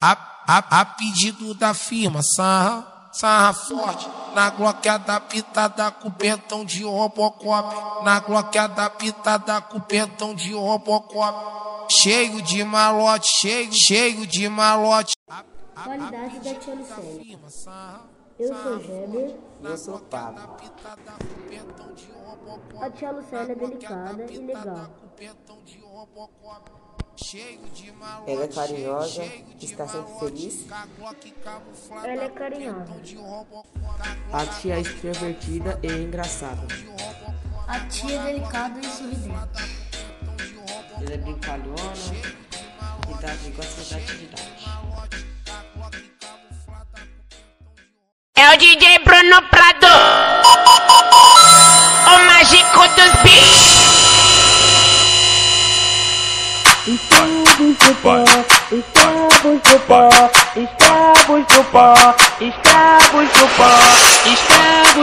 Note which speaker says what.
Speaker 1: A, a, a pedido da firma, sarra, sarra forte. Na gloqueada pitada com pentão de Robocop. Na gloqueada pitada com pentão de Robocop. Cheio de malote, cheio, cheio de malote.
Speaker 2: Qualidade da Tia. Eu sou Geber.
Speaker 3: Eu sou Pablo.
Speaker 2: A Tia Lucélia é delicada e legal.
Speaker 3: Ela é carinhosa, está sempre feliz.
Speaker 2: Ela é carinhosa.
Speaker 3: A tia é extrovertida e engraçada.
Speaker 2: A tia é delicada e sorridente.
Speaker 3: Ela é brincalhona e dá, gosta da atividade.
Speaker 4: É o DJ Bruno Prado, o mágico dos beats.
Speaker 5: Estamos no pó, estamos no pó, estamos no pó, estamos pó.